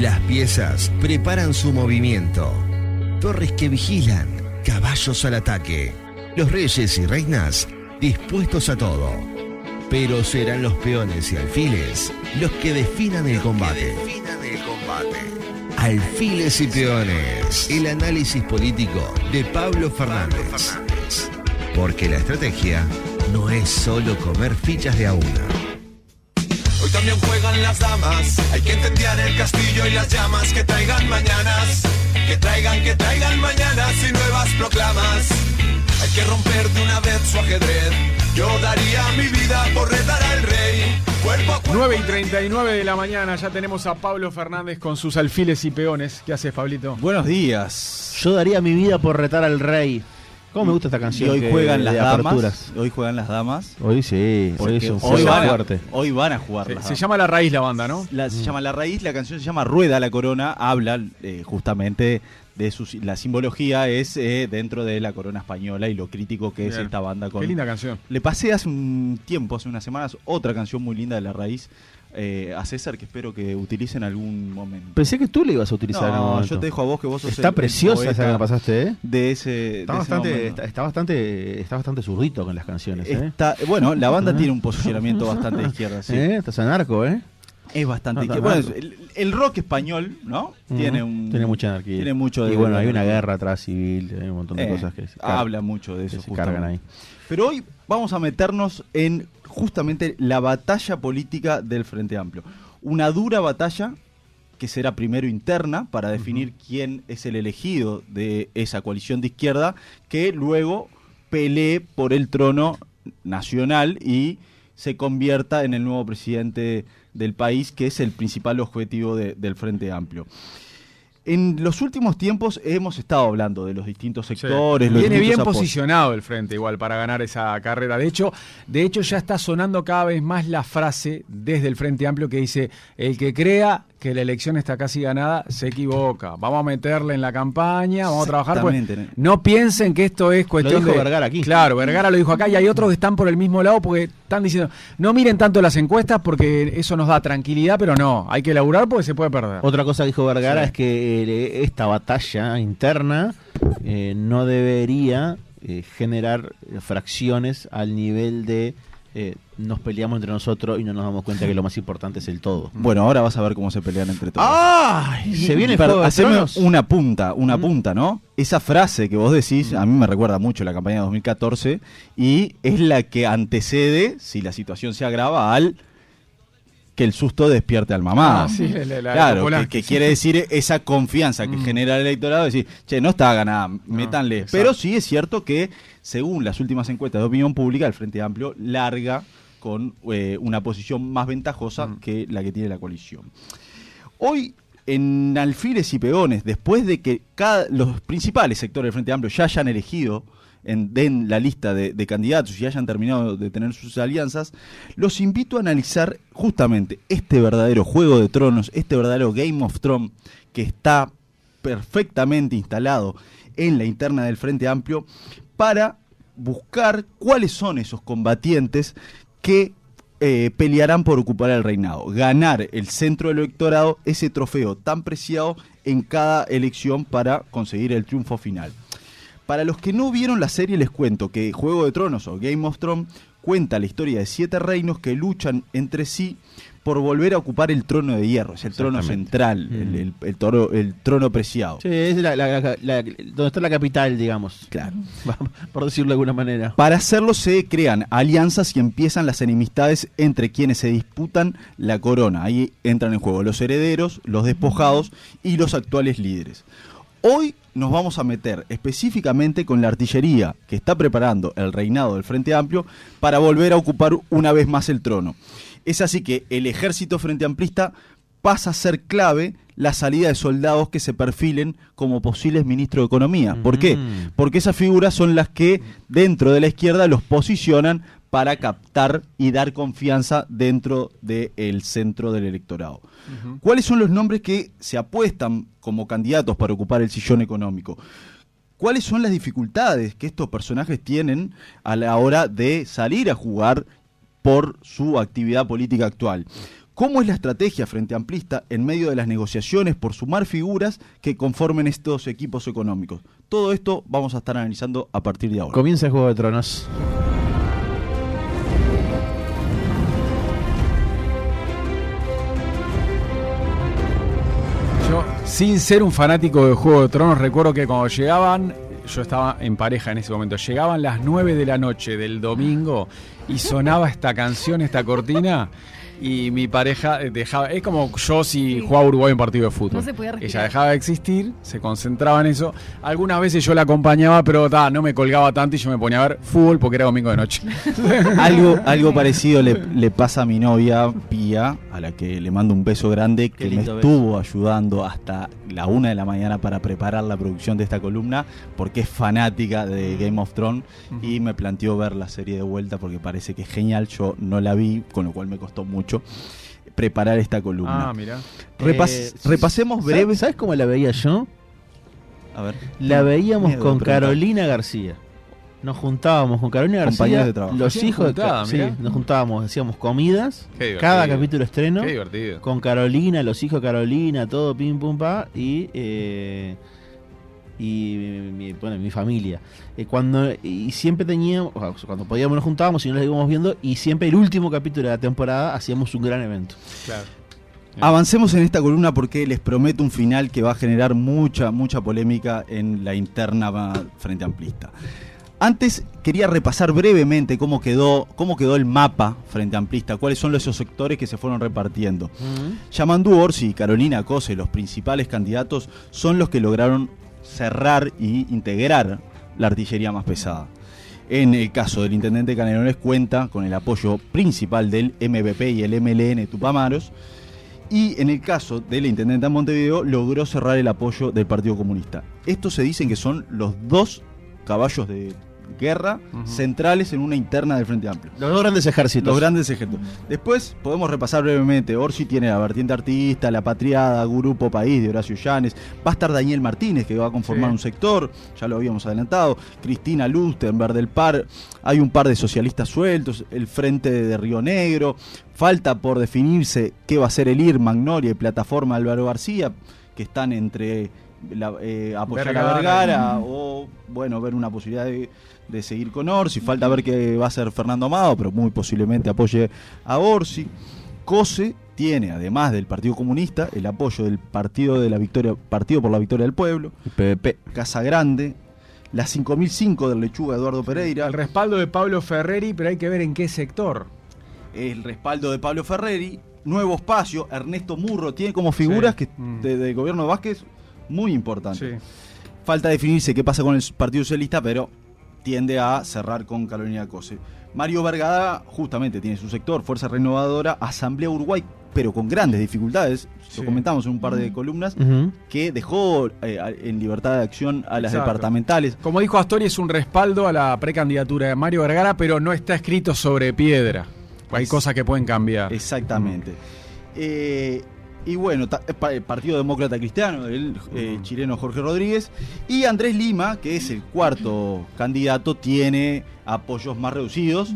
Las piezas preparan su movimiento. Torres que vigilan, caballos al ataque. Los reyes y reinas dispuestos a todo. Pero serán los peones y alfiles los que definan el combate. Alfiles y peones. El análisis político de Pablo Fernández. Porque la estrategia no es solo comer fichas de a una. Hoy también juegan las damas. Hay que incendiar el castillo y las llamas que traigan mañanas. Que traigan, que traigan mañanas y nuevas proclamas. Hay que romper de una vez su ajedrez. Yo daría mi vida por retar al rey. Cuerpo a cuerpo. 9 y 39 de la mañana, ya tenemos a Pablo Fernández con sus alfiles y peones. ¿Qué haces, Pablito? Buenos días. Yo daría mi vida por retar al rey. ¿Cómo me gusta esta Y canción? hoy que- juegan las de damas. aperturas? Hoy juegan las damas. Hoy sí, hoy es un hoy, juego van a, fuerte. hoy van a jugar Se, las se damas. llama La Raíz la banda, ¿no? La- se llama La Raíz, la canción se llama Rueda la Corona, habla eh, justamente de su, la simbología es eh, dentro de la corona española y lo crítico que es Bien. esta banda con Qué linda canción. Le pasé hace un tiempo, hace unas semanas, otra canción muy linda de La Raíz eh, a César que espero que utilice en algún momento. Pensé que tú le ibas a utilizar No, yo te dejo a vos que vos sos Está el- el preciosa esa que me pasaste, ¿eh? de ese, Está de bastante, está, está bastante, está bastante zurdito con las canciones, ¿eh? Está- bueno, la banda Ajá. tiene un posicionamiento bastante de izquierda, sí. ¿Eh? Estás anarco, ¿eh? Es bastante No, Bueno, el, el rock español, ¿no? Tiene un Tiene mucha anarquía. Tiene mucho de Y bueno, hay una guerra atrás civil, hay un montón de Eh, cosas que se habla mucho de que eso se justamente. cargan ahí. Pero hoy vamos a meternos en justamente la batalla política del Frente Amplio. Una dura batalla que será primero interna para definir quién es el elegido de esa coalición de izquierda, que luego pelee por el trono nacional y se convierta en el nuevo presidente del país, que es el principal objetivo de- del Frente Amplio. En los últimos tiempos hemos estado hablando de los distintos Sí. sectores. los Viene bien apoyos. posicionado el frente igual para ganar esa carrera. De hecho, de hecho ya está sonando cada vez más la frase desde el Frente Amplio que dice, el que crea que la elección está casi ganada se equivoca. Vamos a meterle en la campaña, vamos a trabajar. Pues, no piensen que esto es cuestión dijo de... Vergara aquí. Claro, Vergara lo dijo acá y hay otros que están por el mismo lado porque están diciendo, no miren tanto las encuestas porque eso nos da tranquilidad, pero no, hay que laburar porque se puede perder. Otra cosa que dijo Vergara Sí. es que eh, esta batalla interna eh, no debería eh, generar eh, fracciones al nivel de eh, nos peleamos entre nosotros y no nos damos cuenta que lo más importante es el todo. Bueno, ahora vas a ver cómo se pelean entre todos. ¡Ay! Se viene Tronos. una punta, una Mm. punta, ¿no? Esa frase que vos decís, a mí me recuerda mucho la campaña de 2014 y es la que antecede, si la situación se agrava, al que el susto despierte al mamá. Ah, sí, la- la- la claro, que, quiere decir esa confianza que Mm. genera el electorado, decir, che, no está ganada, métanle. exacto. Pero sí es cierto que, según las últimas encuestas de opinión pública, el Frente Amplio larga con eh, una posición más ventajosa Mm. que la que tiene la coalición. Hoy, en alfiles y peones, después de que cada, los principales sectores del Frente Amplio ya hayan elegido en, den la lista de, de candidatos y hayan terminado de tener sus alianzas, los invito a analizar justamente este verdadero Juego de Tronos, este verdadero Game of Thrones que está perfectamente instalado en la interna del Frente Amplio para buscar cuáles son esos combatientes que eh, pelearán por ocupar el reinado, ganar el centro del electorado, ese trofeo tan preciado en cada elección para conseguir el triunfo final. Para los que no vieron la serie les cuento que Juego de Tronos o Game of Thrones cuenta la historia de siete reinos que luchan entre sí por volver a ocupar el trono de hierro, es el trono central, Mm. el, el- el toro- el trono preciado. Sí, es la- la- donde está la capital, digamos. Claro. Por decirlo de alguna manera. Para hacerlo se crean alianzas y empiezan las enemistades entre quienes se disputan la corona. Ahí entran en juego los herederos, los despojados y los actuales líderes. Hoy nos vamos a meter específicamente con la artillería que está preparando el reinado del Frente Amplio para volver a ocupar una vez más el trono. Es así que el ejército Frente Amplista pasa a ser clave la salida de soldados que se perfilen como posibles ministros de Economía. ¿Por qué? Mm. Porque esas figuras son las que dentro de la izquierda los posicionan para captar y dar confianza dentro del centro del electorado. ¿Cuáles son los nombres que se apuestan como candidatos para ocupar el sillón económico? ¿Cuáles son las dificultades que estos personajes tienen a la hora de salir a jugar por su actividad política actual? ¿Cómo es la estrategia frente amplista en medio de las negociaciones por sumar figuras que conformen estos equipos económicos? Todo esto vamos a estar analizando a partir de ahora. Comienza el Juego de Tronos. Sin ser un fanático de Juego de Tronos, recuerdo que cuando llegaban, yo estaba en pareja en ese momento, llegaban las 9 de la noche del domingo y sonaba esta canción, esta cortina. Y mi pareja dejaba. Es como yo si Sí. jugaba Uruguay en partido de fútbol. No se podía. Ella dejaba de existir, se concentraba en eso. Algunas veces yo la acompañaba, pero ta, no me colgaba tanto y yo me ponía a ver fútbol porque era domingo de noche. Algo, algo parecido le, le pasa a mi novia, Pía, a la que le mando un beso grande, que me estuvo ayudando hasta la una de la mañana para preparar la producción de esta columna, porque es fanática de Game of Thrones y me planteó ver la serie de vuelta porque parece que es genial. Yo no la vi, con lo cual me costó mucho preparar esta columna. ah, mira. Repas- Eh, repasemos ¿sabes- breve. ¿Sabes cómo la veía yo? A ver. La veíamos con. Carolina García. Nos juntábamos con Carolina Compañeros García, de trabajo. los Hacían hijos de juntada, Ca- mirá. sí, nos juntábamos, hacíamos comidas, Qué divertido. cada capítulo estreno, Qué divertido. con Carolina, los hijos de Carolina, todo pim pum pa y eh, y mi, bueno, mi familia. Eh, cuando y siempre teníamos, o sea, cuando podíamos nos juntábamos y nos la íbamos viendo y siempre el último capítulo de la temporada hacíamos un gran evento. Claro. Avancemos en esta columna porque les prometo un final que va a generar mucha, mucha polémica en la interna va- frente amplista. Antes quería repasar brevemente cómo quedó, cómo quedó el mapa frente amplista, cuáles son esos sectores que se fueron repartiendo. Yamandú Orsi y Carolina Cose, los principales candidatos, son los que lograron cerrar y integrar la artillería más pesada. En el caso del intendente Canelones cuenta con el apoyo principal del MVP y el MLN Tupamaros. Y en el caso del intendente de Montevideo logró cerrar el apoyo del Partido Comunista. Estos se dicen que son los dos caballos de guerra centrales en una interna del Frente Amplio. Los dos grandes ejércitos. Los grandes ejemplos. Después podemos repasar brevemente. Orsi tiene la vertiente artista, la patriada, Grupo País de Horacio Llanes. Va a estar Daniel Martínez, que va a conformar Sí. un sector, ya lo habíamos adelantado. Cristina Lustenberg del PAR. Hay un par de socialistas sueltos. El Frente de Río Negro. Falta por definirse qué va a ser el IR, Magnolia y Plataforma Álvaro García, que están entre la- eh, apoyar a Vergara. O, bueno, ver una posibilidad de, de seguir con Orsi. Falta ver qué va a hacer Fernando Amado, pero muy posiblemente apoye a Orsi. COSE tiene, además del Partido Comunista, el apoyo del Partido, de la Victoria, Partido por la Victoria del Pueblo, PVP, Casa Grande, la 5005 del Lechuga Eduardo Pereira, El respaldo de Pablo Ferreri, pero hay que ver en qué sector. el respaldo de Pablo Ferreri, Nuevo Espacio, Ernesto Murro, tiene como figuras Sí. que Mm. de- del gobierno de Vázquez muy importantes. Sí. Falta definirse qué pasa con el Partido Socialista, pero tiende a cerrar con Carolina Cose. Mario Vergara justamente tiene su sector, Fuerza Renovadora, Asamblea Uruguay, pero con grandes dificultades, Sí. lo comentamos en un par de columnas, que dejó eh, en libertad de acción a las Exacto. departamentales. Como dijo Astori, es un respaldo a la precandidatura de Mario Vergara, pero no está escrito sobre piedra. Hay Es- cosas que pueden cambiar. Exactamente. Eh, y bueno, ta- pa- el Partido Demócrata Cristiano, el eh, chileno Jorge Rodríguez. Y Andrés Lima, que es el cuarto candidato, tiene apoyos más reducidos,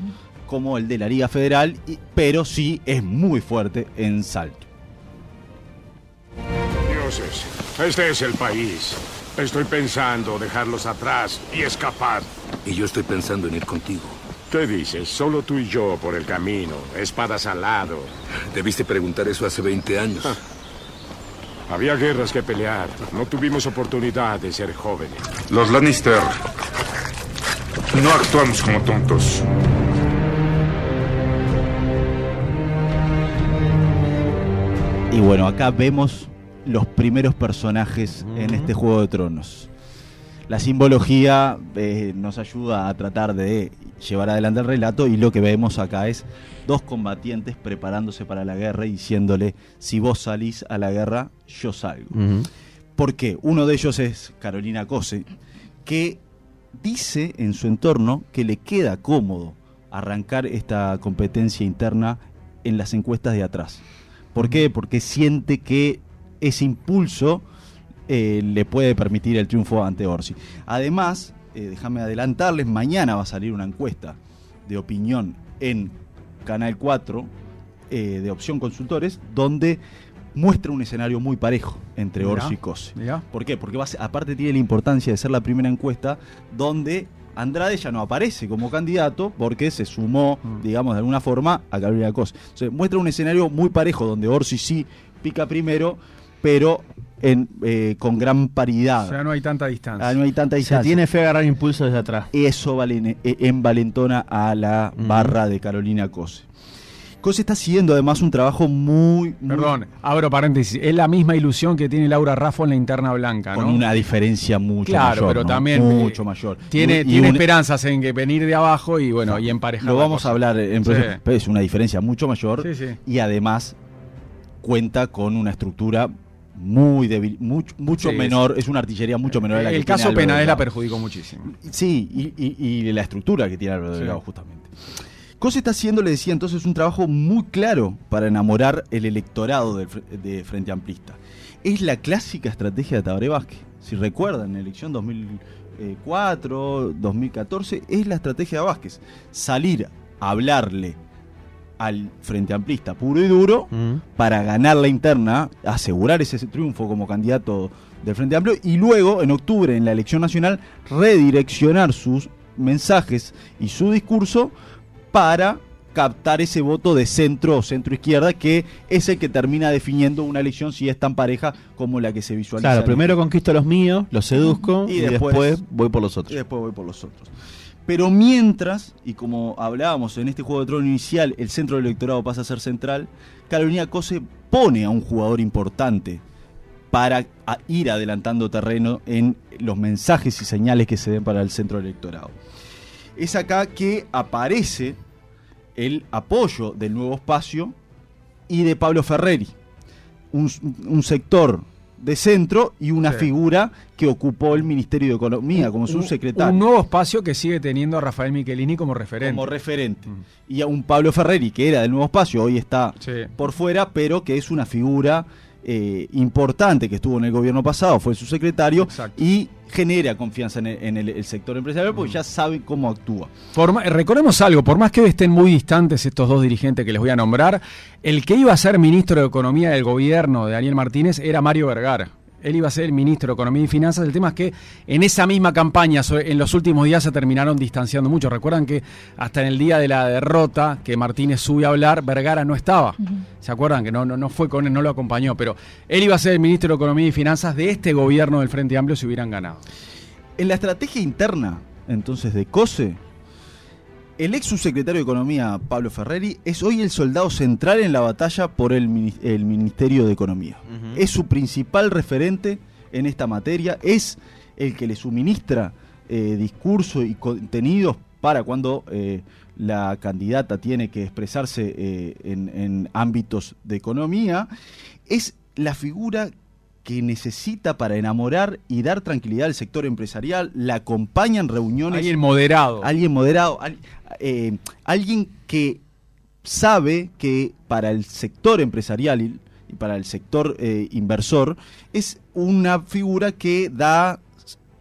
como el de la Liga Federal, y- pero sí es muy fuerte en Salto. Dioses, este es el país. Estoy pensando dejarlos atrás y escapar. Y yo estoy pensando en ir contigo. ¿Qué dices? Solo tú y yo por el camino, espadas al lado. Debiste preguntar eso hace 20 años. Había guerras que pelear. No tuvimos oportunidad de ser jóvenes. Los Lannister no actuamos como tontos. Y bueno, acá vemos los primeros personajes en este Juego de Tronos. La simbología eh, nos ayuda a tratar de llevar adelante el relato y lo que vemos acá es dos combatientes preparándose para la guerra y diciéndole, si vos salís a la guerra, yo salgo. Ujú. ¿Por qué? Uno de ellos es Carolina Cose, que dice en su entorno que le queda cómodo arrancar esta competencia interna en las encuestas de atrás. ¿Por qué? Porque siente que ese impulso eh, le puede permitir el triunfo ante Orsi. Además, eh, déjame adelantarles, mañana va a salir una encuesta de opinión en Canal 4 eh, de Opción Consultores, donde muestra un escenario muy parejo entre Mirá, Orsi y Cose. mirá. ¿Por qué? Porque va a ser- aparte tiene la importancia de ser la primera encuesta donde Andrade ya no aparece como candidato porque se sumó, Mm. digamos, de alguna forma a Carolina Cose. Entonces, muestra un escenario muy parejo donde Orsi sí pica primero, pero en, eh, con gran paridad. O sea, no hay tanta distancia. Ah, no hay tanta Se distancia. tiene fe a agarrar impulso desde atrás. Eso valen- eh, envalentona a la barra de Carolina Cose. Cose está siguiendo además un trabajo muy, muy- Perdón, abro paréntesis. Es la misma ilusión que tiene Laura Raffo en la interna blanca, con una diferencia mucho Claro, mayor. pero ¿no? también mucho eh, mayor. Tiene, Y- y tiene un- esperanzas en que venir de abajo y bueno, y emparejar. Lo vamos a hablar en Sí. pero es una diferencia mucho mayor Sí, sí. y además cuenta con una estructura muy débil, mucho, mucho Sí, menor, es una artillería mucho menor a la que El tiene caso Álvaro Penadez la Delgado. perjudicó muchísimo. Sí, y, y- y la estructura que tiene Álvaro Sí. Delgado, justamente. Cose está haciendo, le decía entonces, un trabajo muy claro para enamorar el electorado fre- de Frente Amplista. Es la clásica estrategia de Tabaré Vázquez. Si recuerdan, en la elección 2004, 2014, es la estrategia de Vázquez. Salir a hablarle al Frente Amplista puro y duro Mm. para ganar la interna, asegurar ese triunfo como candidato del Frente Amplio y luego, en octubre, en la elección nacional, redireccionar sus mensajes y su discurso para captar ese voto de centro o centro izquierda que es el que termina definiendo una elección si es tan pareja como la que se visualiza. Claro, primero conquisto a los míos, los seduzco Y y, después- después, voy por los y otros. después voy por los otros. Pero mientras, y como hablábamos en este juego de trono inicial, el centro del electorado pasa a ser central, Carolina Cose pone a un jugador importante para ir adelantando terreno en los mensajes y señales que se den para el centro del electorado. Es acá que aparece el apoyo del nuevo espacio y de Pablo Ferreri, un, un sector de centro y una Sí. figura que ocupó el Ministerio de Economía como subsecretario. Un nuevo espacio que sigue teniendo a Rafael Michelini como referente. como referente. Mm. Y a un Pablo Ferreri, que era del nuevo espacio, hoy está Sí. por fuera, pero que es una figura eh, importante que estuvo en el gobierno pasado, fue su secretario, Exacto. y genera confianza en el, en el- el sector empresarial porque ya sabe cómo actúa. Por recordemos algo, por más que hoy estén muy distantes estos dos dirigentes que les voy a nombrar, el que iba a ser ministro de Economía del gobierno de Daniel Martínez era Mario Vergara. Él iba a ser el ministro de Economía y Finanzas. El tema es que en esa misma campaña, en los últimos días, se terminaron distanciando mucho. Recuerdan que hasta en el día de la derrota, que Martínez sube a hablar, Vergara no estaba. ¿Se acuerdan? Que no, no, no fue con él, no lo acompañó. Pero él iba a ser el ministro de Economía y Finanzas de este gobierno del Frente Amplio si hubieran ganado. En la estrategia interna, entonces, de COSE, el ex subsecretario de Economía, Pablo Ferreri, es hoy el soldado central en la batalla por el, el Ministerio de Economía. Es su principal referente en esta materia, es el que le suministra eh, discurso y contenidos para cuando eh, la candidata tiene que expresarse eh, en, en ámbitos de economía. Es la figura que necesita para enamorar y dar tranquilidad al sector empresarial, la acompaña en reuniones Alguien moderado. alguien moderado, al- eh, alguien que sabe que para el sector empresarial y, para el sector eh, inversor es una figura que da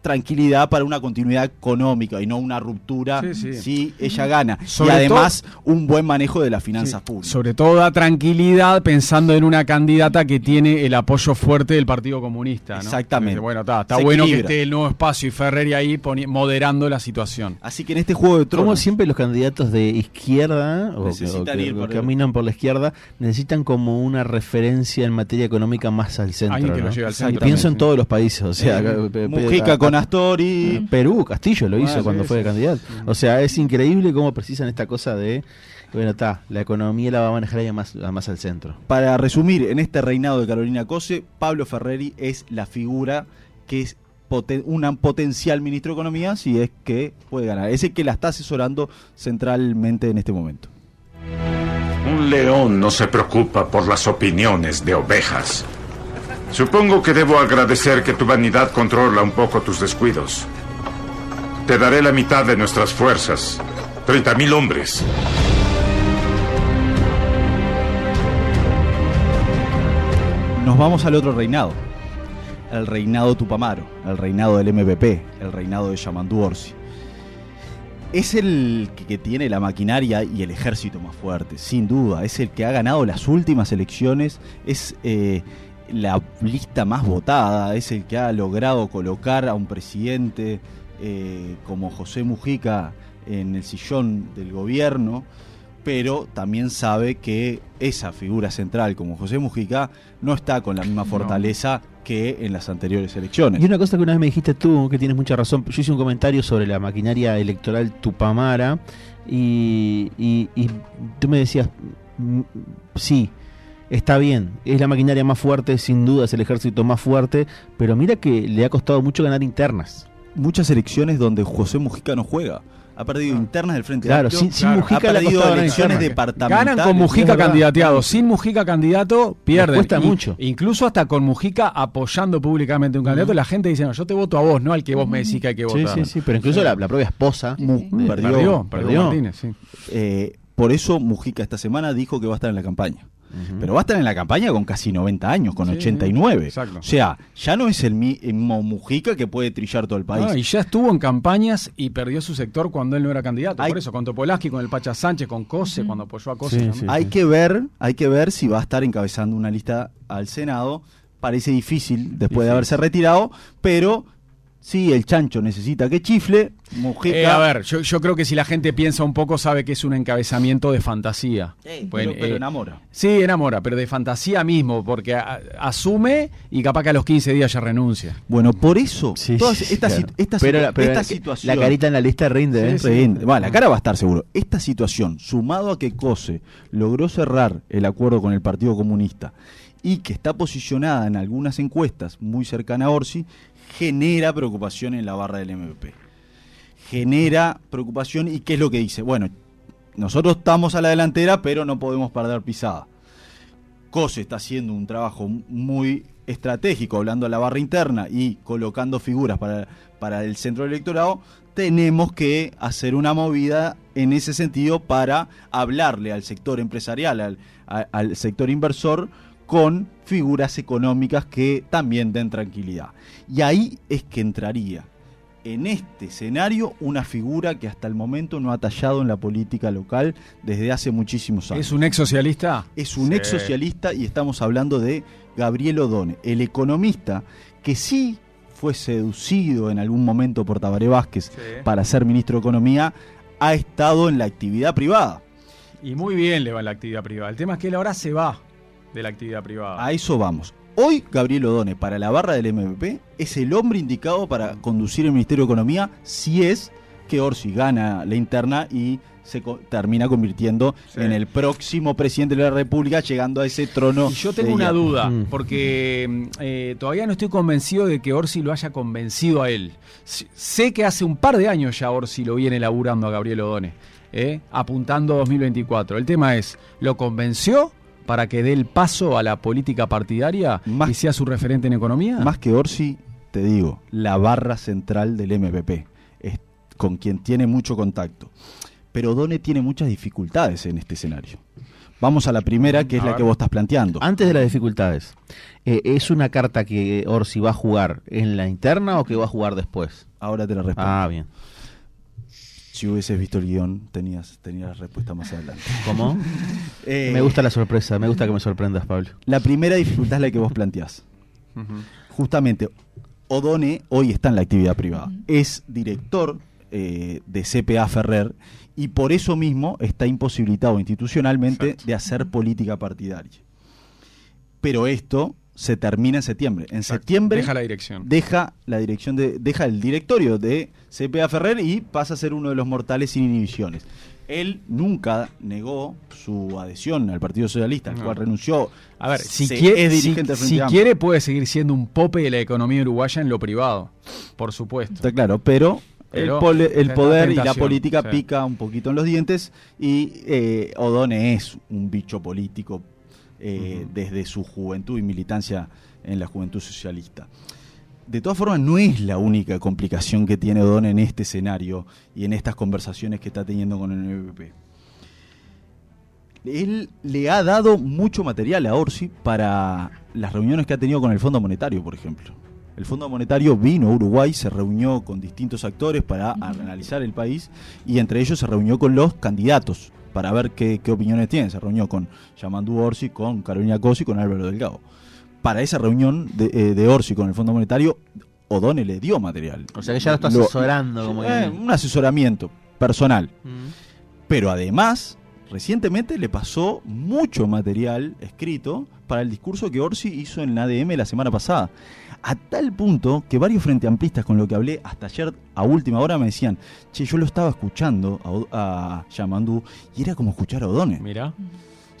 tranquilidad para una continuidad económica y no una ruptura Sí, sí. si ella gana. Sobre y además un buen manejo de las finanzas Sí, públicas. Sobre todo da tranquilidad pensando en una candidata que tiene el apoyo fuerte del Partido Comunista. ¿no? Exactamente. Bueno, está, bueno que esté el nuevo espacio y Ferreri ahí moderando la situación. Así que en este juego de Como tronos siempre los candidatos de izquierda o que, o ir por caminan por la izquierda necesitan como una referencia en materia económica más al centro. ¿no? al centro. Pienso en todos los países, o sea, Eh, pe- Mujica a- con Astori, Perú, Castillo lo hizo Ah, cuando sí, fue sí. candidato. O sea, es increíble cómo precisan esta cosa de, bueno, está, la economía la va a manejar ella más, más al centro. Para resumir, en este reinado de Carolina Cose, Pablo Ferreri es la figura que es poten- un potencial ministro de Economía si es que puede ganar. Es el que la está asesorando centralmente en este momento. Un león no se preocupa por las opiniones de ovejas. Supongo que debo agradecer que tu vanidad controla un poco tus descuidos. Te daré la mitad de nuestras fuerzas. 30.000 hombres. Nos vamos al otro reinado. El reinado Tupamaro, el reinado del MPP, el reinado de Yamandu Orsi. es el que, que tiene la maquinaria y el ejército más fuerte, sin duda. Es el que ha ganado las últimas elecciones, es eh, la lista más votada, es el que ha logrado colocar a un presidente eh, como José Mujica en el sillón del gobierno, pero también sabe que esa figura central como José Mujica no está con la misma fortaleza que en las anteriores elecciones. Y una cosa que una vez me dijiste tú, que tienes mucha razón, yo hice un comentario sobre la maquinaria electoral Tupamara y, y- y tú me decías, mm, sí, está bien, es la maquinaria más fuerte, sin duda es el ejército más fuerte, pero mira que le ha costado mucho ganar internas. Muchas elecciones donde José Mujica no juega. Ha perdido internas del Frente Claro, Amplio, sin- sin ha Mujica ha perdido elecciones departamentales. Ganan con Mujica candidateado. Sin Mujica candidato, pierden. cuesta Y- mucho. Incluso hasta con Mujica apoyando públicamente un candidato, la gente dice, no, yo te voto a vos, no al que vos me decís que hay que Sí, votar. sí, sí, pero incluso la, la propia esposa perdió, Perdió, perdió, perdió. Martínez, sí. Eh, por eso Mujica esta semana dijo que va a estar en la campaña. Pero va a estar en la campaña con casi 90 años, con Sí, 89. exacto. O sea, ya no es el mismo Mujica que puede trillar todo el país. Ah, y ya estuvo en campañas y perdió su sector cuando él no era candidato. Hay- Por eso, con Topolaski, con el Pacha Sánchez, con Cose, cuando apoyó a Cose. Sí. hay que ver, hay que ver si va a estar encabezando una lista al Senado. Parece difícil después de haberse retirado, pero sí, el chancho necesita que chifle. Mujica. Eh, a ver, yo, yo creo que si la gente piensa un poco, sabe que es un encabezamiento de fantasía. Eh, Pues, pero, pero eh, enamora. Sí, enamora, pero de fantasía mismo, porque a- asume y capaz que a los 15 días ya renuncia. Bueno, por eso, Sí, todas sí, claro. pero, pero esta la- situación. La carita en la lista rinde, ¿eh? Sí, Sí, bueno, la cara va a estar seguro. Esta situación, sumado a que COSE logró cerrar el acuerdo con el Partido Comunista y que está posicionada en algunas encuestas muy cercana a Orsi, genera preocupación en la barra del MVP. Genera preocupación y ¿qué es lo que dice? Bueno, nosotros estamos a la delantera, pero no podemos perder pisada. COSE está haciendo un trabajo muy estratégico, hablando a la barra interna y colocando figuras para, para el centro del electorado, tenemos que hacer una movida en ese sentido para hablarle al sector empresarial, al, al sector inversor, con figuras económicas que también den tranquilidad. Y ahí es que entraría en este escenario una figura que hasta el momento no ha tallado en la política local desde hace muchísimos años ¿Es un ex socialista? es un Sí. ex socialista y estamos hablando de Gabriel Odone, el economista que sí fue seducido en algún momento por Tabaré Vázquez para ser ministro de Economía, ha estado en la actividad privada. Y muy bien le va en la actividad privada. El tema es que él ahora se va de la actividad privada. A eso vamos. Hoy Gabriel Odone para la barra del MVP es el hombre indicado para conducir el Ministerio de Economía si es que Orsi gana la interna y se co- termina convirtiendo Sí. en el próximo presidente de la República llegando a ese trono. Y yo de tengo una duda, Mm. porque eh, todavía no estoy convencido de que Orsi lo haya convencido a él. S- Sé que hace un par de años ya Orsi lo viene laburando a Gabriel Odone, ¿eh? apuntando a 2024. El tema es, ¿lo convenció para que dé el paso a la política partidaria Más- y sea su referente en economía? Más que Orsi, te digo, la barra central del MPP, es con quien tiene mucho contacto. Pero Done tiene muchas dificultades en este escenario. Vamos a la primera, que es la que vos estás planteando. Antes de las dificultades, eh, ¿es una carta que Orsi va a jugar en la interna o que va a jugar después? Ahora te la respondo. Ah, bien. Si hubieses visto el guion, tenías, tenías la respuesta más adelante. ¿Cómo? Eh, me gusta la sorpresa, me gusta que me sorprendas, Pablo. La primera dificultad es la que vos planteás. Justamente, Odone hoy está en la actividad privada. Es director eh, de CPA Ferrer y por eso mismo está imposibilitado institucionalmente Exacto. de hacer política partidaria. Pero esto se termina en septiembre. En Exacto. septiembre Deja la dirección. deja la dirección de deja el directorio de CPA Ferrer y pasa a ser uno de los mortales sin inhibiciones. Él nunca negó su adhesión al Partido Socialista, al No. cual renunció. A ver, si, quiere, si, si quiere puede seguir siendo un pope de la economía uruguaya en lo privado, por supuesto. Está claro, pero, Pero el, pole- el es poder y la política sí. pica un poquito en los dientes y eh, Odone es un bicho político eh, desde su juventud y militancia en la juventud socialista. De todas formas, no es la única complicación que tiene Odone en este escenario y en estas conversaciones que está teniendo con el MVP. Él le ha dado mucho material a Orsi para las reuniones que ha tenido con el Fondo Monetario, por ejemplo. El Fondo Monetario vino a Uruguay, se reunió con distintos actores para analizar el país y entre ellos se reunió con los candidatos para ver qué, qué opiniones tienen. Se reunió con Yamandu Orsi, con Carolina Cosi con Álvaro Delgado. Para esa reunión de, eh, de Orsi con el Fondo Monetario, O'Donnell le dio material. O sea que ya lo está asesorando. como Eh, un asesoramiento personal. Mm. Pero además, recientemente le pasó mucho material escrito para el discurso que Orsi hizo en la ADM la semana pasada. A tal punto que varios frente amplistas con lo que hablé hasta ayer a última hora me decían, che, yo lo estaba escuchando a, Yamandu y era como escuchar a O'Donnell. Mira. O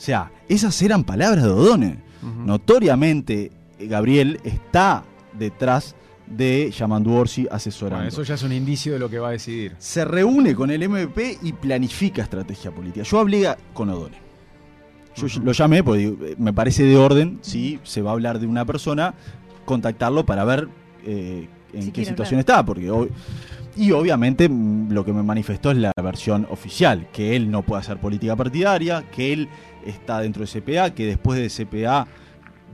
sea, esas eran palabras de O'Donnell. Notoriamente, Gabriel está detrás de Yamandu Orsi asesorando. Bueno, eso ya es un indicio de lo que va a decidir. Se reúne con el MVP y planifica estrategia política. Yo hablé con O'Donnell. Yo lo llamé porque me parece de orden, si se va a hablar de una persona, contactarlo para ver eh, en Si qué situación hablar. está. Porque ob- y obviamente mm, lo que me manifestó es la versión oficial, que él no puede hacer política partidaria, que él está dentro de CPA, que después de CPA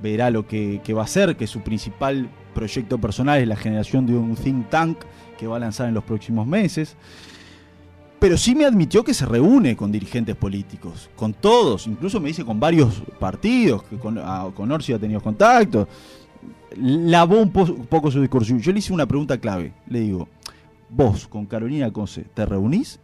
verá lo que, que va a hacer, que su principal proyecto personal es la generación de un think tank que va a lanzar en los próximos meses. Pero sí me admitió que se reúne con dirigentes políticos, con todos, incluso me dice con varios partidos, que con, a- con Orsi ha tenido contacto. Lavó un, po- un poco su discurso. Yo le hice una pregunta clave. Le digo, vos con Carolina Cose, ¿te reunís?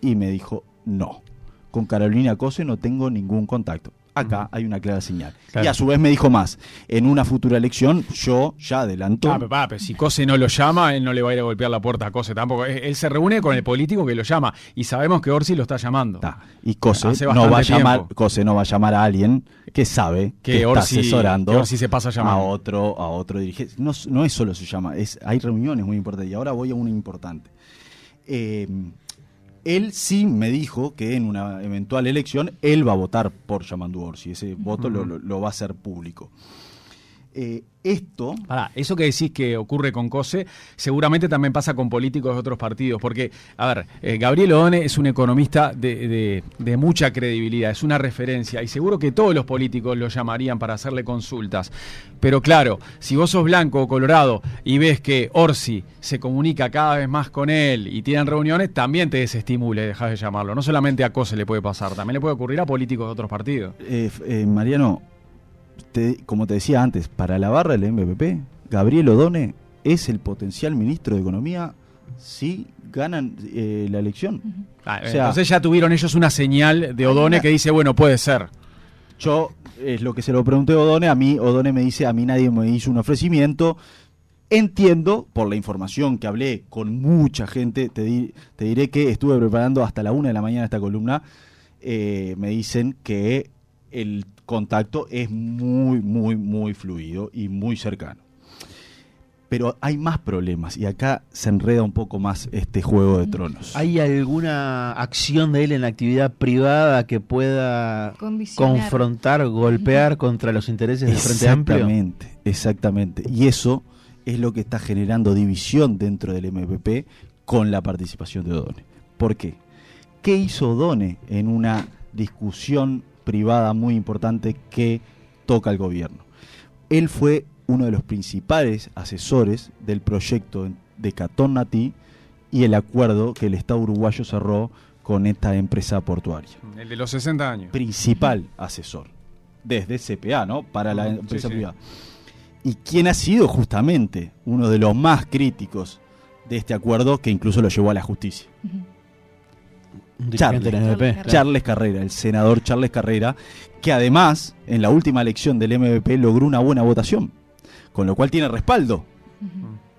Y me dijo, no. Con Carolina Cose no tengo ningún contacto. Acá hay una clara señal. Claro. Y a su vez me dijo más. En una futura elección, yo ya adelanto. Ah, pero, pa, pero si Cose no lo llama, él no le va a ir a golpear la puerta a Cose tampoco. Él se reúne con el político que lo llama y sabemos que Orsi lo está llamando. y Cose no va a llamar, tiempo. Cose no va a llamar a alguien que sabe Que que, está asesorando que Orsi se pasa llamando. a otro, a otro dirigente. No, no es solo su llama, es, hay reuniones muy importantes. Y ahora voy a una importante. Eh, él sí me dijo que en una eventual elección él va a votar por Yamandu Orsi. Ese voto lo, lo- lo va a hacer público. Eh, esto. Pará, eso que decís que ocurre con Cose, seguramente también pasa con políticos de otros partidos. Porque, a ver, eh, Gabriel Odone es un economista de, de- de mucha credibilidad, es una referencia. Y seguro que todos los políticos lo llamarían para hacerle consultas. Pero claro, si vos sos blanco o colorado y ves que Orsi se comunica cada vez más con él y tienen reuniones, también te desestimula y dejas de llamarlo. No solamente a Cose le puede pasar, también le puede ocurrir a políticos de otros partidos. Eh, eh, Mariano, te- como te decía antes, para la barra del MPP, Gabriel Odone es el potencial ministro de Economía si ganan eh, la elección. Ah, O sea, Entonces ya tuvieron ellos una señal de Odone una- que dice, bueno, puede ser. Yo, es lo que se lo pregunté a Odone, a mí Odone me dice, a mí nadie me hizo un ofrecimiento. Entiendo, por la información que hablé con mucha gente, te, di- te diré que estuve preparando hasta la una de la mañana esta columna, eh, me dicen que el contacto es muy, muy, muy fluido y muy cercano. Pero hay más problemas y acá se enreda un poco más este juego de tronos. ¿Hay alguna acción de él en la actividad privada que pueda confrontar, golpear contra los intereses del Frente Amplio? Exactamente, exactamente. Y eso es lo que está generando división dentro del MPP con la participación de Odone. ¿Por qué? ¿Qué hizo Odone en una discusión privada muy importante que toca al gobierno? Él fue uno de los principales asesores del proyecto de Catón Natí y el acuerdo que el Estado uruguayo cerró con esta empresa portuaria El de los 60 años. principal asesor desde CPA, ¿no? Para la Ujú, empresa sí, sí. privada. Y quien ha sido justamente uno de los más críticos de este acuerdo que incluso lo llevó a la justicia. Charles, del claro. Charles Carrera, el senador Charles Carrera, que además en la última elección del MVP logró una buena votación, con lo cual tiene respaldo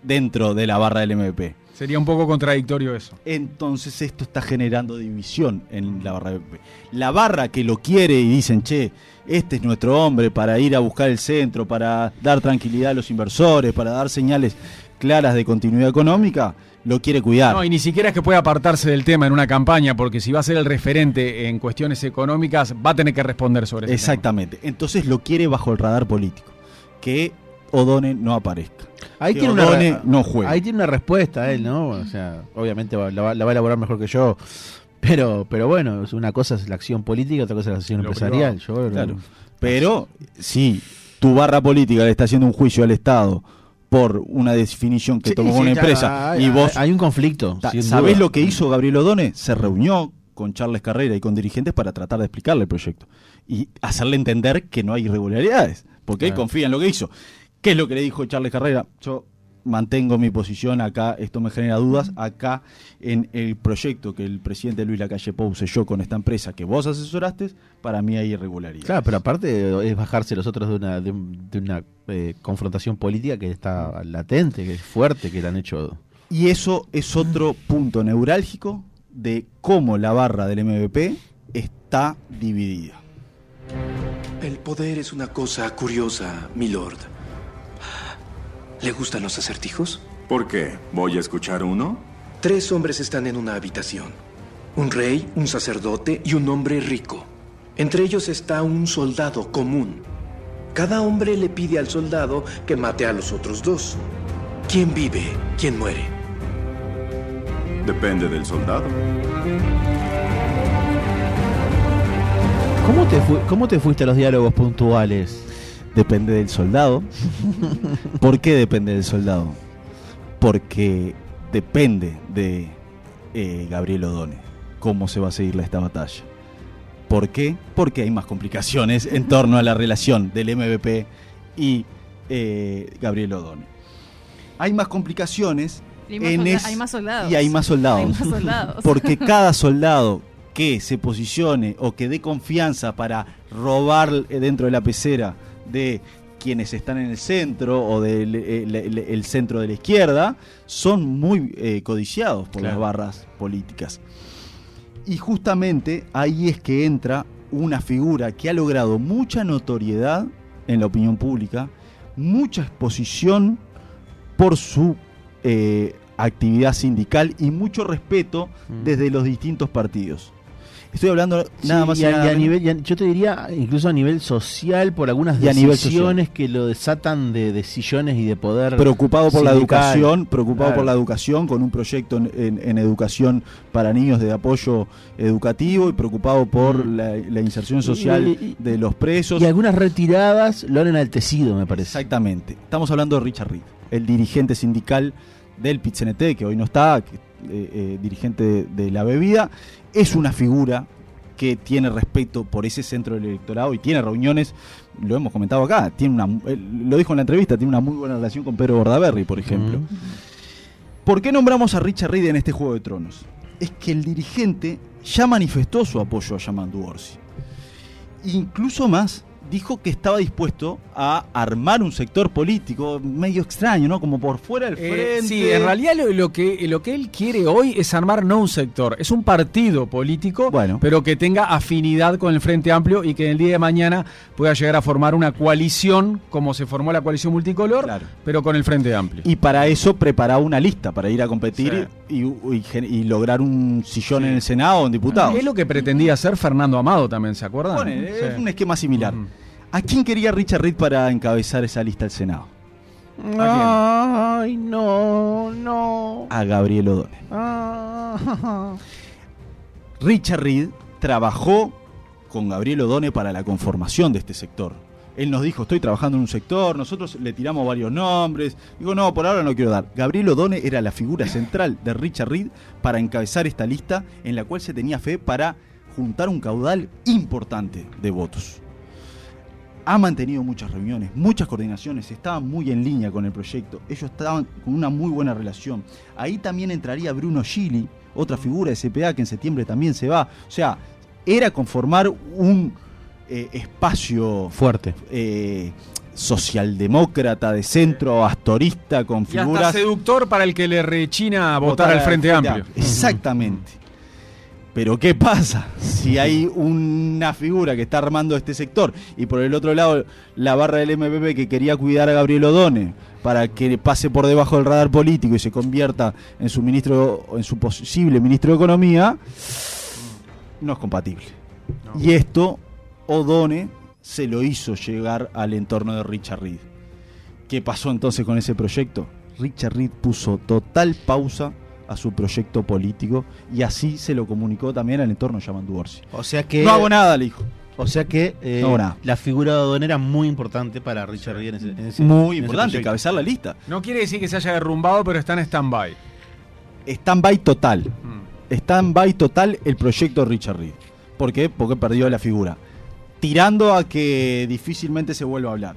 dentro de la barra del MVP. Sería un poco contradictorio eso. Entonces esto está generando división en la barra de PP. La barra que lo quiere y dicen, che, este es nuestro hombre para ir a buscar el centro, para dar tranquilidad a los inversores, para dar señales claras de continuidad económica, lo quiere cuidar. No, y ni siquiera es que pueda apartarse del tema en una campaña, porque si va a ser el referente en cuestiones económicas, va a tener que responder sobre eso. Exactamente. Entonces lo quiere bajo el radar político. Que Odone no aparezca. Ahí que tiene, una, Odone no juegue. ahí tiene una respuesta él, ¿no? O sea, obviamente va- la, va, la va a elaborar mejor que yo. Pero, pero bueno, es una cosa es la acción política, otra cosa es la acción Lo empresarial. Yo, Claro. Pero si tu barra política le está haciendo un juicio al Estado por una definición que Sí, tomó sí, una ya, empresa hay- y vos hay un conflicto. ¿Sabés lo que hizo Gabriel Odone? Se reunió con Charles Carrera y con dirigentes para tratar de explicarle el proyecto y hacerle entender que no hay irregularidades, porque él Claro. confía en lo que hizo. ¿Qué es lo que le dijo Charles Carrera? Yo mantengo mi posición acá, esto me genera dudas, acá en el proyecto que el presidente Luis Lacalle Pou selló con esta empresa que vos asesoraste, para mí hay irregularidades. Claro, pero aparte es bajarse los otros de una, de, un- de una eh, confrontación política que está latente, que es fuerte, que le han hecho. Y eso es otro punto neurálgico de cómo la barra del MVP está dividida. El poder es una cosa curiosa, milord. ¿Le gustan los acertijos? ¿Por qué? ¿Voy a escuchar uno? Tres hombres están en una habitación. Un rey, un sacerdote y un hombre rico. Entre ellos está un soldado común. Cada hombre le pide al soldado que mate a los otros dos. ¿Quién vive? ¿Quién muere? Depende del soldado. ¿Cómo te, fu- ¿Cómo te fuiste a los diálogos puntuales? Depende del soldado. ¿Por qué depende del soldado? Porque depende de eh, Gabriel Odone cómo se va a seguir esta batalla. ¿Por qué? Porque hay más complicaciones en torno a la relación del MVP y eh, Gabriel Odone. Hay más complicaciones Y más en es- hay más soldados. y hay más soldados. Hay más soldados. Porque cada soldado que se posicione o que dé confianza para robar eh, dentro de la pecera de quienes están en el centro o del el- el- el centro de la izquierda son muy eh, codiciados por Claro. las barras políticas. Y justamente ahí es que entra una figura que ha logrado mucha notoriedad en la opinión pública, mucha exposición por su eh, actividad sindical y mucho respeto Mm. desde los distintos partidos. Estoy hablando nada Sí, más y y a, nada y a menos- nivel, y a- yo te diría incluso a nivel social por algunas decisiones que lo desatan de decisiones y de poder preocupado por la educación, preocupado Claro. por la educación, con un proyecto en, en- en educación para niños de apoyo educativo y preocupado por Mm. la, la inserción social de los presos. y algunas retiradas lo han enaltecido, me parece. Exactamente. Estamos hablando de Richard Reed, el dirigente sindical del PITCNT, que hoy no está, que, eh, eh, dirigente de, de la bebida. Es una figura que tiene respeto por ese centro del electorado y tiene reuniones, lo hemos comentado acá, tiene una, lo dijo en la entrevista, tiene una muy buena relación con Pedro Bordaberry, por ejemplo. Mm. ¿Por qué nombramos a Richard Reed en este Juego de Tronos? Es que el dirigente ya manifestó su apoyo a Yamandu Orsi. Incluso más, dijo que estaba dispuesto a armar un sector político medio extraño, ¿no? Como por fuera del Eh, frente. sí, en realidad lo, lo que, lo que él quiere hoy es armar no un sector, es un partido político, Bueno. pero que tenga afinidad con el Frente Amplio y que en el día de mañana pueda llegar a formar una coalición, como se formó la coalición multicolor, Claro. pero con el Frente Amplio. Y para eso preparaba una lista para ir a competir y, y gen- y lograr un sillón en el Senado o en diputados. Es lo que pretendía hacer Fernando Amado también, ¿se acuerdan? Sí. Es un esquema similar. ¿A quién quería Richard Reed para encabezar esa lista del Senado? Ay, no, no. A Gabriel Odone. Ah. Richard Reed trabajó con Gabriel Odone para la conformación de este sector. Él nos dijo, estoy trabajando en un sector, nosotros le tiramos varios nombres. Digo, no, por ahora no quiero dar. Gabriel Odone era la figura central de Richard Reed para encabezar esta lista en la cual se tenía fe para juntar un caudal importante de votos. Ha mantenido muchas reuniones, muchas coordinaciones, estaban muy en línea con el proyecto, ellos estaban con una muy buena relación. Ahí también entraría Bruno Gili, otra figura de CPA que en septiembre también se va. O sea, era conformar un eh, espacio Fuerte. eh, socialdemócrata de centro, astorista, con Y hasta figuras... seductor para el que le rechina votar al Frente Amplio. Exactamente. Pero ¿qué pasa si hay una figura que está armando este sector y por el otro lado la barra del MPP que quería cuidar a Gabriel Odone para que pase por debajo del radar político y se convierta en su ministro en su posible ministro de Economía? No es compatible. Y esto Odone se lo hizo llegar al entorno de Richard Reed. ¿Qué pasó entonces con ese proyecto? Richard Reed puso total pausa a su proyecto político y así se lo comunicó también al entorno Yamandu Orsi. O sea que No hago nada, le dijo. O sea que eh, No, nada. la figura de O'Donnell era muy importante para Richard Reed en ese, en ese- Muy en importante, encabezar la lista. No quiere decir que se haya derrumbado, pero está en stand-by. Stand-by total. Mm. Stand-by total el proyecto Richard Reed. ¿Por qué? Porque perdió la figura. Tirando a que difícilmente se vuelva a hablar.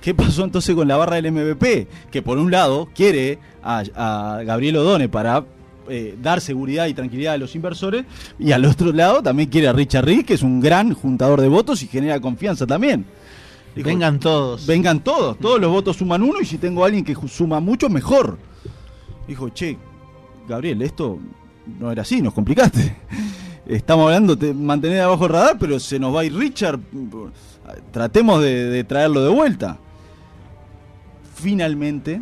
¿Qué pasó entonces con la barra del MVP? Que por un lado quiere a, a Gabriel Odone para eh, dar seguridad y tranquilidad a los inversores y al otro lado también quiere a Richard Reed, que es un gran juntador de votos y genera confianza también. Dijo, Vengan todos. Vengan todos, todos los votos suman uno y si tengo a alguien que suma mucho, mejor. Dijo, che, Gabriel, esto no era así, nos complicaste. Estamos hablando de mantener abajo el radar, pero se nos va a ir Richard. Tratemos de, de traerlo de vuelta. Finalmente,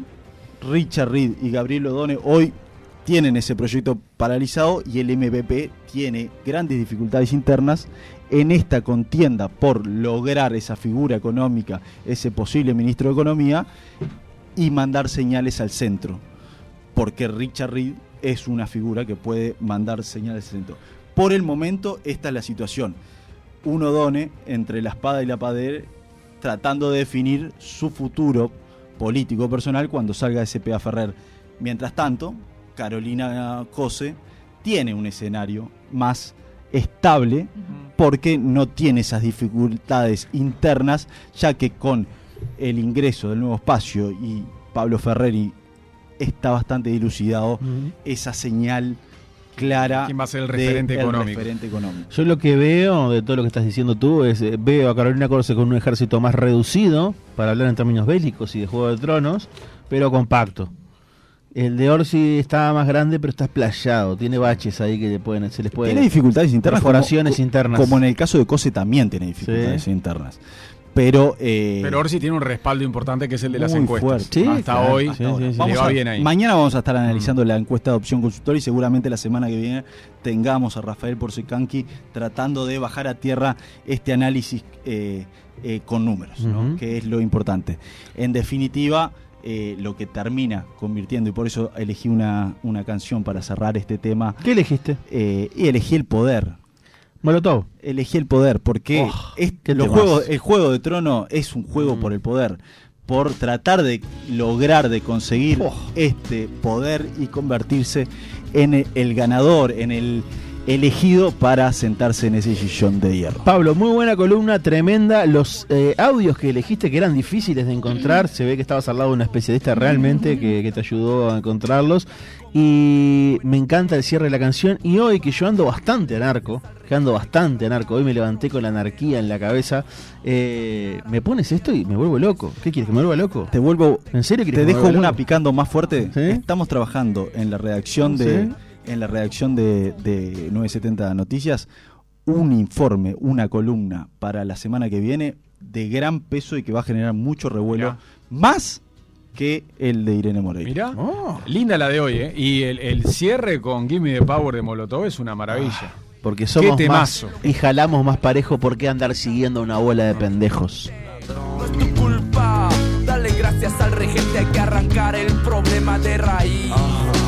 Richard Reed y Gabriel Odone hoy tienen ese proyecto paralizado y el MVP tiene grandes dificultades internas en esta contienda por lograr esa figura económica, ese posible ministro de Economía y mandar señales al centro. Porque Richard Reed es una figura que puede mandar señales al centro. Por el momento, esta es la situación. Un Odone entre la espada y la pared tratando de definir su futuro político personal cuando salga de CPA Ferrer. Mientras tanto, Carolina Cose tiene un escenario más estable porque no tiene esas dificultades internas, ya que con el ingreso del nuevo espacio y Pablo Ferreri está bastante dilucidado esa señal clara ¿Quién va a ser el de referente el económico? referente económico. Yo lo que veo de todo lo que estás diciendo tú es, eh, veo a Carolina Corse con un ejército más reducido, para hablar en términos bélicos y de Juego de Tronos, pero compacto. El de Orsi está más grande, pero está explayado, tiene baches ahí que le pueden, se les puede... Tiene dificultades internas. Perforaciones como, internas. Como en el caso de Cose también tiene dificultades Sí. internas. Pero, eh, Pero Orsi tiene un respaldo importante que es el de las encuestas. fuerte. Sí, Hasta claro. hoy Sí, le sí, sí. va a- bien ahí. Mm. Mañana vamos a estar analizando la encuesta de opción consultora y seguramente la semana que viene tengamos a Rafael Porcecanqui tratando de bajar a tierra este análisis eh, eh, con números, que es lo importante. En definitiva, eh, lo que termina convirtiendo, y por eso elegí una, una canción para cerrar este tema, ¿Qué elegiste? eh, y elegí el poder. Molotov. Elegí el poder porque Oh, los juegos, el juego de trono es un juego Mm. por el poder, por tratar de lograr de conseguir Oh. este poder y convertirse en el ganador, en el elegido para sentarse en ese sillón de hierro. Pablo, muy buena columna, tremenda. Los eh, audios que elegiste que eran difíciles de encontrar, se ve que estabas al lado de una especialista realmente que, que te ayudó a encontrarlos. Y me encanta el cierre de la canción. Y hoy que yo ando bastante anarco, que ando bastante anarco, hoy me levanté con la anarquía en la cabeza, eh, me pones esto y me vuelvo loco. ¿Qué quieres? ¿Que me vuelva loco? Te vuelvo, ¿En serio quieres te que me dejo una loco? picando más fuerte. ¿Sí? Estamos trabajando en la redacción de ¿Sí? En la redacción de, de 970 Noticias un informe, una columna para la semana que viene de gran peso y que va a generar mucho revuelo, Mirá. más que el de Irene Moreira. Mirá, Oh. linda la de hoy, ¿eh? Y el, el cierre con Gimme the Power de Molotov es una maravilla. Porque somos Qué más y jalamos más parejo. ¿Por qué andar siguiendo a una bola de pendejos? No es tu culpa, dale gracias al regente, hay que arrancar el problema de raíz y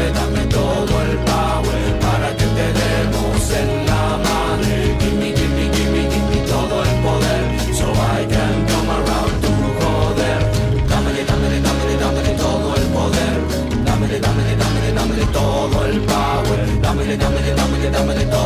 dame, dame, todo el power para que te demos en la madre. Gimme, gimme, gimme, gimme todo el poder. So I can come around to joder. Dámele, dámele, dámele, dámele todo el poder. Dámele, dámele, dámele, dámele todo el power. Dámele, dámele, dámele, dámele todo